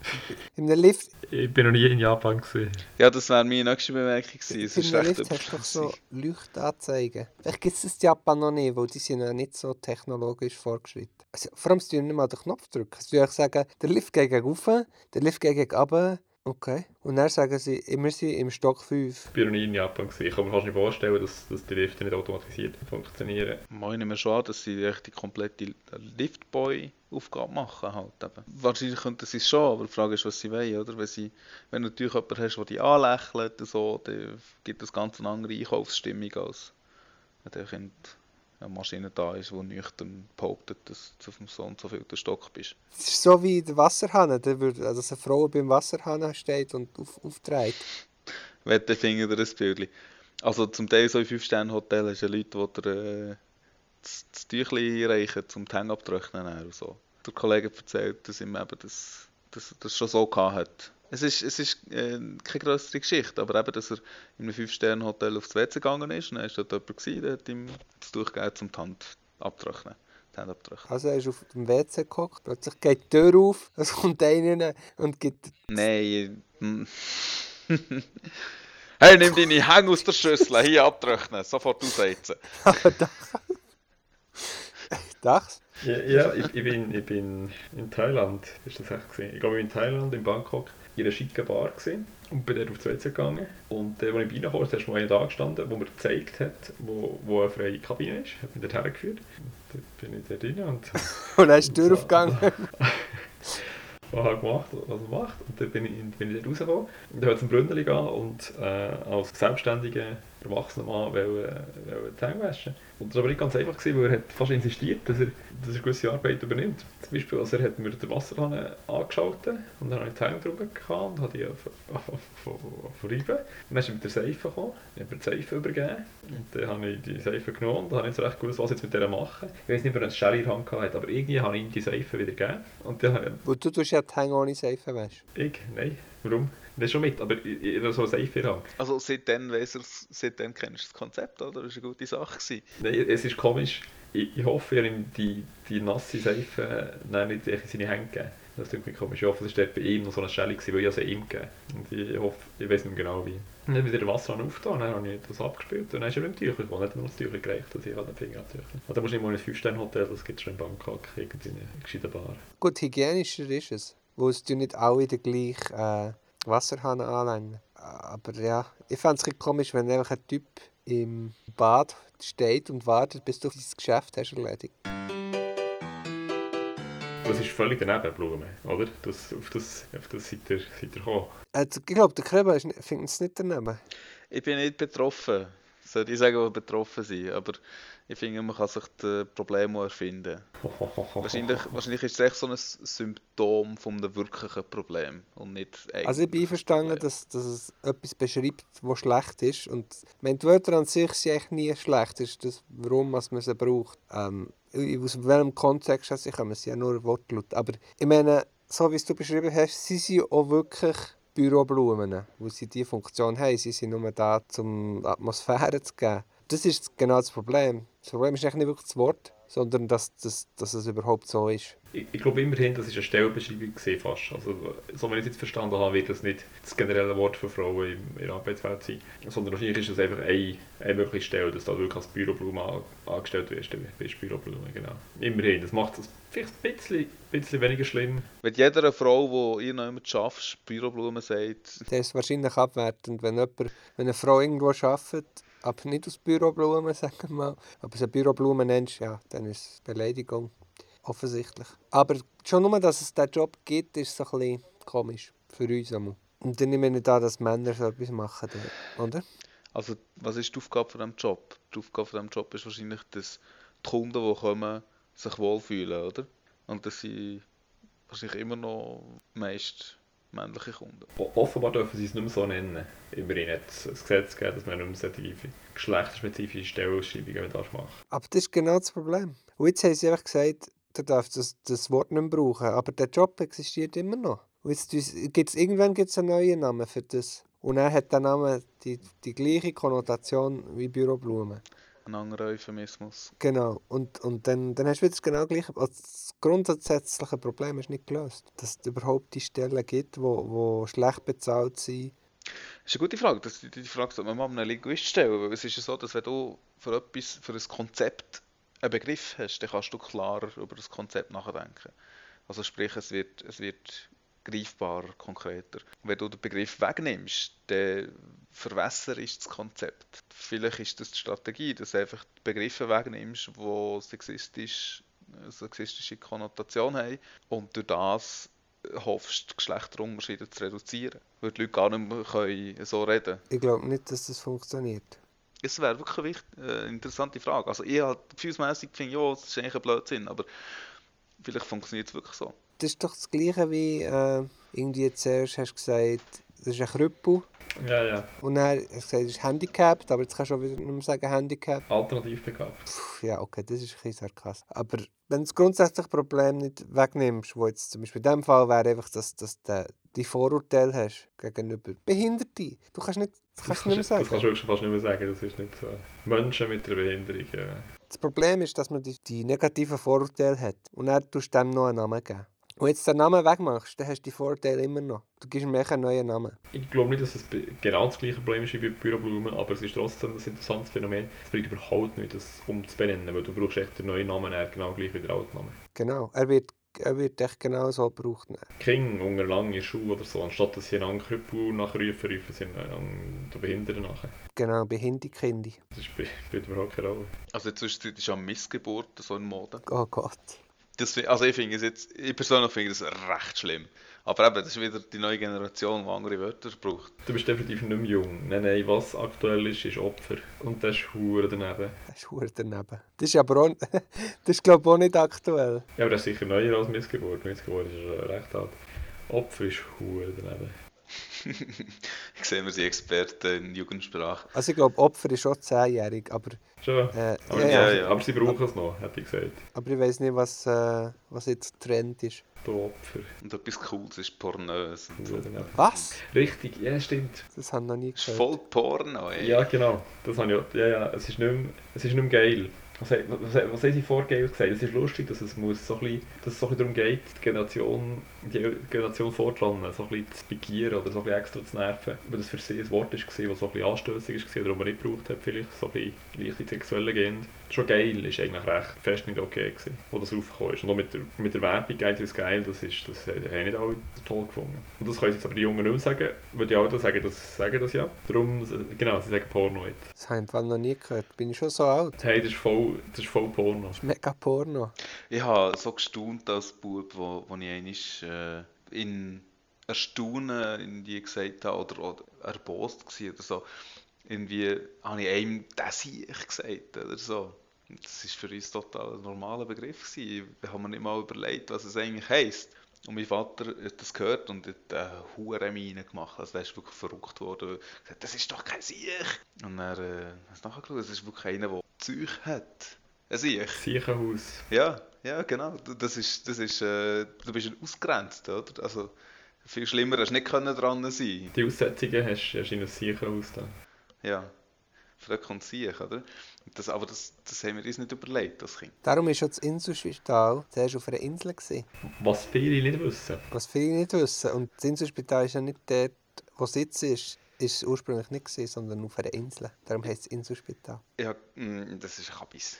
In einem Lift. Ich bin noch nie in Japan gesehen. Ja, das wäre meine nächste Bemerkung gewesen. Einem Lift hast du doch so Leuchtanzeigen. Vielleicht gibt es das in Japan noch nicht, weil die sind ja nicht so technologisch vorgeschritten. Also, vor allem, sie nicht mal den Knopf drücken. Sie würde sagen, der Lift geht gegen rauf, der Lift geht gegen runter Okay. Und dann sagen sie, wir sind im Stock 5. Ich bin noch nie in Japan. Gewesen. Ich kann mir fast nicht vorstellen, dass, dass die Lifte nicht automatisiert funktionieren. Ich meine mir schon an, dass sie die komplette Liftboy-Aufgabe machen. Halt eben. Wahrscheinlich könnten sie es schon, aber die Frage ist, was sie wollen. Oder? Wenn, sie, wenn du natürlich jemanden hast, der dich anlächelt, so, dann gibt das ganz eine andere Einkaufsstimmung, als wenn der Kind eine Maschine da ist, die nüchtern behauptet, dass du auf dem so und so viel Stock bist. Es ist so wie der Wasserhahn, also dass eine Frau beim Wasserhahn steht und auf, aufträgt. Wette finger dir ein Bild. Also zum Teil so in 5-Sterne-Hotels hast du Leute, die dir äh, das, das Tüchlein reichen, um die Hänge abzutrocknen. So. Der Kollege erzählt, dass ihm eben das, das, das schon so hat. Es ist, es ist äh, keine größere Geschichte, aber eben, dass er in einem 5-Sterne-Hotel aufs WC gegangen ist, und dann war dort jemand, gewesen, der hat ihm das durchgegeben, um die Hand abzutrocknen. Also er ist auf dem WC gekocht, plötzlich geht die Tür auf, es kommt einer rein und gibt... Nein... hey, nimm deine Hänge aus der Schüssel, hier abtrocknen, sofort ausreizen. Dachs? Ja, ja ich, ich, bin, ich bin in Thailand, ist das echt gesehen. Ich glaube in Thailand, in Bangkok in einer schicken Bar gesehen und bin dort auf die WC gegangen. Und äh, als ich reinkam, ist erst mal einer da gestanden, der mir gezeigt hat, wo, wo eine freie Kabine ist. Hat mich dort hergeführt. Und dort bin ich dort rein und... und dann ist die Tür aufgegangen. was er gemacht was er macht. Und dann bin ich, bin ich dort rausgekommen. Und dann hat zum Brünneli gehen und äh, als selbstständiger erwachsener Mann wollte, wollte die Hänge waschen. Und das war aber nicht ganz einfach, gewesen, weil er hat fast insistiert, dass er, dass er gewisse Arbeit übernimmt. Zum Beispiel, also er hat mir den Wasserhahn angeschaltet und dann habe ich die Hänge drüber gehabt und habe die verreiben. Dann ist er mit der Seife gekommen, ich habe mir die Seife übergeben und dann habe ich die Seife genommen und habe nicht so recht gewusst, was ich jetzt mit der machen. Ich weiß nicht, ob er einen Sherry in der Hand hatte, aber irgendwie habe ich ihm die Seife wieder gegeben. Und dann, und du tust ja die Hänge ohne Seife waschen? Ich? Nein. Warum? Das ist schon mit, aber in so eine Safe haben. Also seitdem, seitdem kennst du das Konzept, oder? Das war eine gute Sache. Gewesen. Nein, es ist komisch. Ich, ich hoffe, er ihm die, die nasse Seife nein, nicht in seine Hände gegeben. Das klingt mir komisch. Ich hoffe, es war bei ihm noch so eine Stelle, weil ich sie ihm gegeben Und ich hoffe, ich weiß nicht genau wie. Und dann wieder Wasser aufgetan, dann habe ich das abgespült und dann ist er im Tücher gekommen. Dann hat er noch das Tücher gereicht, dass ich halt den Finger Tücher. Und dann musst du nicht mal in ein 5-Sterne-Hotel, das gibt es schon in Bangkok, irgendwie in einer gescheiten Bar. Gut, hygienischer ist es. Wo es nicht alle den gleichen... Äh Wasserhahn anlängen. Aber ja, ich fände es komisch, wenn einfach ein Typ im Bad steht und wartet, bis du dein Geschäft hast erledigt. Das ist völlig daneben, Blumen, oder? Das, auf, das, auf das seid ihr, seid ihr gekommen. Also, ich glaube, der Kreber findet es nicht daneben. Ich bin nicht betroffen. Soll ich sagen, die betroffen sind. Aber ich finde, man kann sich die Probleme erfinden. wahrscheinlich, wahrscheinlich ist es echt so ein Symptom von einem wirklichen Problem und nicht Also ich bin einverstanden, dass, dass es etwas beschreibt, was schlecht ist. Und meine, die Wörter an sich sind eigentlich nie schlecht. Das ist das, warum man sie braucht. Ähm, aus welchem Kontext sie kommen, sie ja nur Wortlaut. Aber ich meine, so wie es du beschrieben hast, sie sind auch wirklich Büroblumen, wo sie diese Funktion haben. Sie sind nur da, um Atmosphäre zu geben. Das ist genau das Problem. Das Problem ist nicht wirklich das Wort, sondern dass, dass, dass es überhaupt so ist. Ich, ich glaube immerhin, das war eine Stellenbeschreibung fast. Also, so wie ich es jetzt verstanden habe, wird das nicht das generelle Wort für Frauen in der Arbeitswelt sein, sondern wahrscheinlich ist es einfach eine, eine mögliche Stelle, dass du wirklich als Büroblume angestellt wirst. Bist Büroblume, genau. Immerhin, das macht es vielleicht ein bisschen, bisschen weniger schlimm. Wenn jeder Frau, die ihr noch immer arbeitet, Büroblume sagt... Das ist wahrscheinlich abwertend, wenn, jemand, wenn eine Frau irgendwo arbeitet aber nicht aus Büroblumen, sagen wir mal. Wenn du Büroblumen nennst, ja, dann ist es Beleidigung. Offensichtlich. Aber schon nur, dass es diesen Job gibt, ist so ein komisch. Für uns einmal. Und dann nehme ich nicht an, dass Männer so etwas machen, oder? Also, was ist die Aufgabe von diesem Job? Die Aufgabe von diesem Job ist wahrscheinlich, dass die Kunden, die kommen, sich wohlfühlen, oder? Und dass sie wahrscheinlich immer noch meist männliche Kunden. Offenbar dürfen sie es nicht mehr so nennen. Immerhin hat es ein Gesetz gegeben, dass man nicht mehr solche geschlechterspezifische Stellenausschreibungen machen darf. Aber das ist genau das Problem. Und jetzt haben sie einfach gesagt, du darfst das, das Wort nicht mehr brauchen. Aber der Job existiert immer noch. Und jetzt gibt's, irgendwann gibt es einen neuen Namen für das. Und er hat der Name die, die gleiche Konnotation wie Büroblume ein anderer Euphemismus. Genau, und, und dann, dann hast du wieder das genau gleiche. Also das grundsätzliche Problem ist nicht gelöst. Dass es überhaupt die Stellen gibt, die wo, wo schlecht bezahlt sind. Das ist eine gute Frage. Das, die, die Frage sollte man mal einem Linguist stellen. Weil es ist ja so, dass wenn du für etwas, für ein Konzept einen Begriff hast, dann kannst du klarer über das Konzept nachdenken. Also sprich, es wird, es wird greifbarer, konkreter. Wenn du den Begriff wegnimmst, dann verwässert ist das Konzept. Vielleicht ist das die Strategie, dass du einfach die Begriffe wegnimmst, die sexistisch, eine sexistische Konnotation haben und durch das hoffst, Geschlechterunterschiede zu reduzieren. Weil die Leute gar nicht mehr können so reden können. Ich glaube nicht, dass das funktioniert. Es wäre wirklich eine äh, interessante Frage. Also ich halt gefühlsmässig finde, ja, das ist eigentlich ein Blödsinn, aber vielleicht funktioniert es wirklich so das ist doch das Gleiche wie äh, irgendwie zuerst hast du gesagt, das ist ein Krüppel. Ja, ja. Und dann hast du gesagt, es ist handicapped, aber jetzt kannst du auch wieder nicht mehr sagen handicapped. Alternativ begabt. Ja, okay, das ist ein bisschen sarkastisch. Aber wenn du das grundsätzliche Problem nicht wegnimmst, wo jetzt zum Beispiel in diesem Fall wäre einfach, dass, dass du die Vorurteile hast gegenüber Behinderten. Du kannst nicht, das kannst du nicht mehr sagen. Das kannst du fast nicht mehr sagen, das ist nicht so. Menschen mit einer Behinderung, ja. Das Problem ist, dass man die, die negativen Vorurteile hat und dann tust du dem noch einen Namen geben. Und jetzt den Namen wegmachst, dann hast du die Vorteile immer noch. Du gibst mir einen neuen Namen. Ich glaube nicht, dass es genau das gleiche Problem ist wie bei Büroblumen, aber es ist trotzdem ein interessantes Phänomen. Es bringt überhaupt nicht, das umzubenennen, weil du brauchst echt den neuen Namen, genau gleich wie der alte Name. Genau, er wird er wird echt genau so gebraucht. Dann. Kinder unter lange Schuhe oder so, anstatt dass sie einen Krüppel nachrufen, rufen sie einen den Behinderten nachher. Genau, Behinderkinder. Das spielt überhaupt keine Rolle. Also inzwischen ist ja Missgeburt so in Mode. Oh Gott. Das, also ich finde es jetzt, ich persönlich finde es recht schlimm. Aber eben, das ist wieder die neue Generation, die andere Wörter braucht. Du bist definitiv nicht mehr jung. Nein, nein, was aktuell ist, ist Opfer. Und das ist Hure daneben. Das ist Hure daneben. Das ist aber auch, das ist glaube ich auch nicht aktuell. Ja, aber das ist sicher neuer als Missgeburt. Missgeburt ist schon recht alt. Opfer ist Hure daneben. ich sehe, wir sind Experten in Jugendsprache. Also ich glaube, Opfer ist schon 10-jährig, aber... Schon? Äh, aber, ja, ja, ja. aber sie brauchen es noch, hätte ich gesagt. Aber ich weiß nicht, was, äh, was jetzt Trend ist. Du Opfer. Und etwas Cooles ist pornös. Und so. Daneben. Was? Richtig, ja stimmt. Das haben wir noch nie Das ist gehört. voll Porno, ey. Ja, genau. Das habe ich auch. Ja, ja, es ist nicht mehr, es ist nicht mehr geil. Was, was, was, was haben sie vor geil gesagt? Es ist lustig, dass es, muss so ein bisschen, dass es so ein bisschen darum geht, die Generation, die Generation vordran so ein bisschen zu pikieren oder so ein bisschen extra zu nerven. Weil das für sie ein Wort war, das so ein bisschen anstößig war oder man nicht gebraucht hat, vielleicht so ein bisschen leicht ins Sexuelle gehend. Schon geil ist eigentlich recht fest nicht okay gewesen, wo das aufgekommen ist. Und auch mit der, mit der Werbung «Geil ist geil», das, ist, das haben nicht alle toll gefunden. Und das können jetzt aber die Jungen nicht mehr sagen, weil die Alten sagen das, sagen das ja. Darum, genau, sie sagen Porno jetzt. Das habe ich im Fall noch nie gehört. Bin ich schon so alt? Hey, das ist voll, das ist voll Porno. Das ist mega Porno. Ich habe so gestaunt als Bub, wo, wo ich einmal äh, in Erstaunen irgendwie gesagt habe oder, oder erbost war oder so. Irgendwie habe ich einem «das ich» gesagt oder so. Das war für uns total ein normaler Begriff. Gewesen. Wir haben nicht mal überlegt, was es eigentlich heisst. Und mein Vater hat das gehört und hat eine hure Miene gemacht. Also der ist wirklich verrückt worden. Gesagt, das ist doch kein Siech. Und er äh, hat nachgeschaut, das ist wirklich einer, der Zeug hat. Ein Siech. Siechenhaus. Ja, ja, genau. Du- Das ist, das ist, äh, du bist ein ausgrenzt, oder? Also, viel schlimmer hast du nicht können dran sein. Die Aussetzungen hast, du in ein Siechenhaus da. Ja, vielleicht kommt Siech, oder? Und Das, aber das, das haben wir uns nicht überlegt, das Kind. Darum ist schon das Inselspital zuerst auf einer Insel. Gewesen, Was viele nicht wissen. was viele nicht wissen. Und das Inselspital ist ja nicht dort, wo Sitz ist. Ist es ursprünglich nicht gewesen, sondern auf einer Insel. Darum heißt es Inselspital. Ja, mm, das ist Kabis.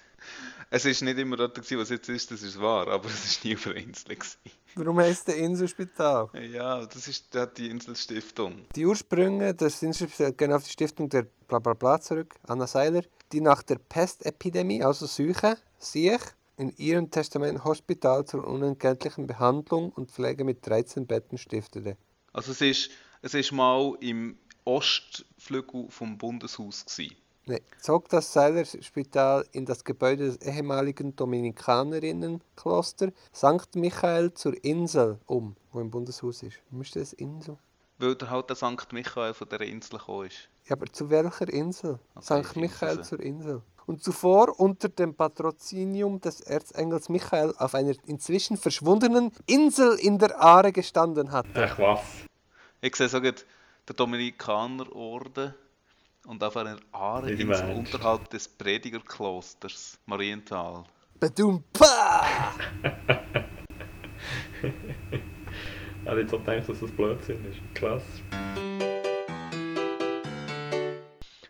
Es ist nicht immer dort, gewesen, was jetzt ist, das ist wahr, aber es ist nie auf einer Insel. Gewesen. Warum heißt es Inselspital? Ja, das ist da hat die Inselstiftung. Die Ursprünge des Inselspitals gehen auf die Stiftung der Blablabla zurück, Anna Seiler, die nach der Pestepidemie, also Seuche, sich in ihrem Testament Hospital zur unentgeltlichen Behandlung und Pflege mit 13 Betten stiftete. Also es ist, es ist mal im Ostflügel vom Bundeshaus gewesen. Nee, zog das Seiler-Spital in das Gebäude des ehemaligen Dominikanerinnenklosters St. Michael zur Insel um, wo im Bundeshaus ist. Müsste das Insel? Weil der halt der St. Michael von der Insel gekommen ist. Ja, aber zu welcher Insel? Okay, St. Michael Insel. zur Insel. Und zuvor unter dem Patrozinium des Erzengels Michael auf einer inzwischen verschwundenen Insel in der Aare gestanden hatte. Ach was. Ich sehe sogar der Dominikanerorden und auf einer meinst du? unterhalb des Predigerklosters Marienthal. Badumpa! Ich hätte jetzt auch gedacht, dass das Blödsinn ist. Krass.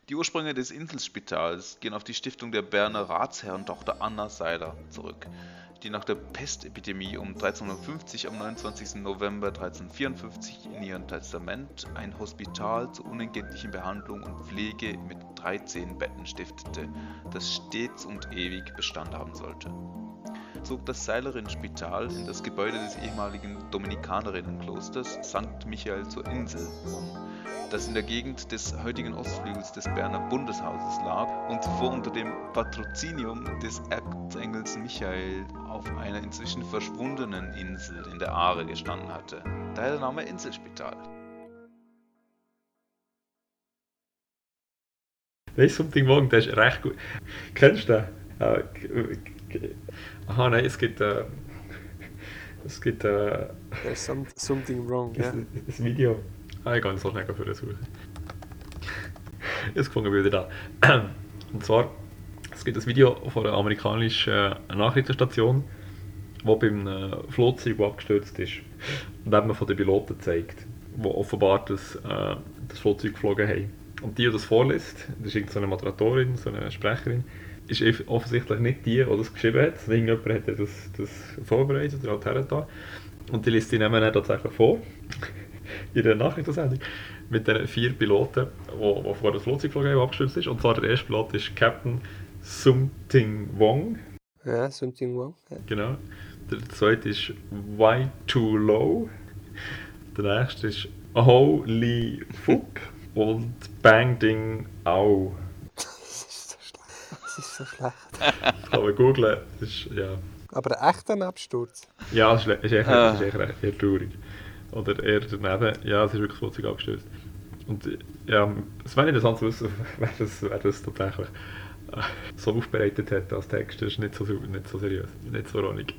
Die Ursprünge des Inselspitals gehen auf die Stiftung der Berner Ratsherren Dr. Anna Seiler zurück, die nach der Pestepidemie um 1350 am 29. November 1354 in ihrem Testament ein Hospital zur unentgeltlichen Behandlung und Pflege mit 13 Betten stiftete, das stets und ewig Bestand haben sollte. Zog das Seilerinnenspital in das Gebäude des ehemaligen Dominikanerinnenklosters St. Michael zur Insel um, das in der Gegend des heutigen Ostflügels des Berner Bundeshauses lag und zuvor unter dem Patrozinium des Erzengels Michael auf einer inzwischen verschwundenen Insel in der Aare gestanden hatte. Daher der Name Inselspital. Weißt du, Something Wrong, der ist recht gut. Kennst du den? Aha, nein, es gibt. Äh, es gibt. Äh, There's some, something wrong, ja. ein, ein Video. Ah, ich kann so schnell für das suchen. Habe gefunden, wieder da. Und zwar, es gibt ein Video von einer amerikanischen äh, Nachrichtenstation, wo beim äh, Flugzeug, das abgestürzt ist, und eben von den Piloten zeigt, die offenbar das, äh, das Flugzeug geflogen haben. Und die, die das vorliest, das ist irgendeine Moderatorin, so eine Sprecherin, ist eff- offensichtlich nicht die, die das geschrieben hat, sondern irgendjemand hat das, das vorbereitet oder halt hergetan. Und die liest die nehmen dann tatsächlich vor, in der Nachrichtensendung, mit den vier Piloten, die, die vor das Flugzeug abgestürzt ist. Und zwar der erste Pilot ist Captain Sum Ting Wong, Ja, something wrong. Ja. genau. Der zweite ist Why Too Low. Der nächste ist Ho Lee Fook und Bang Ding Au. Das ist so schlecht. Das ist so schlecht. Das kann man googlen. Das ist, ja. Aber ein echter Absturz. Ja, es ist, echt, Ah. ist echt eher traurig. Oder eher daneben, ja, es ist wirklich das Flugzeug abgestürzt. Und ja, es wäre interessant zu wissen, wer das, wer das tatsächlich äh, so aufbereitet hat als Text. Das ist nicht so, nicht so seriös, nicht so ruhig.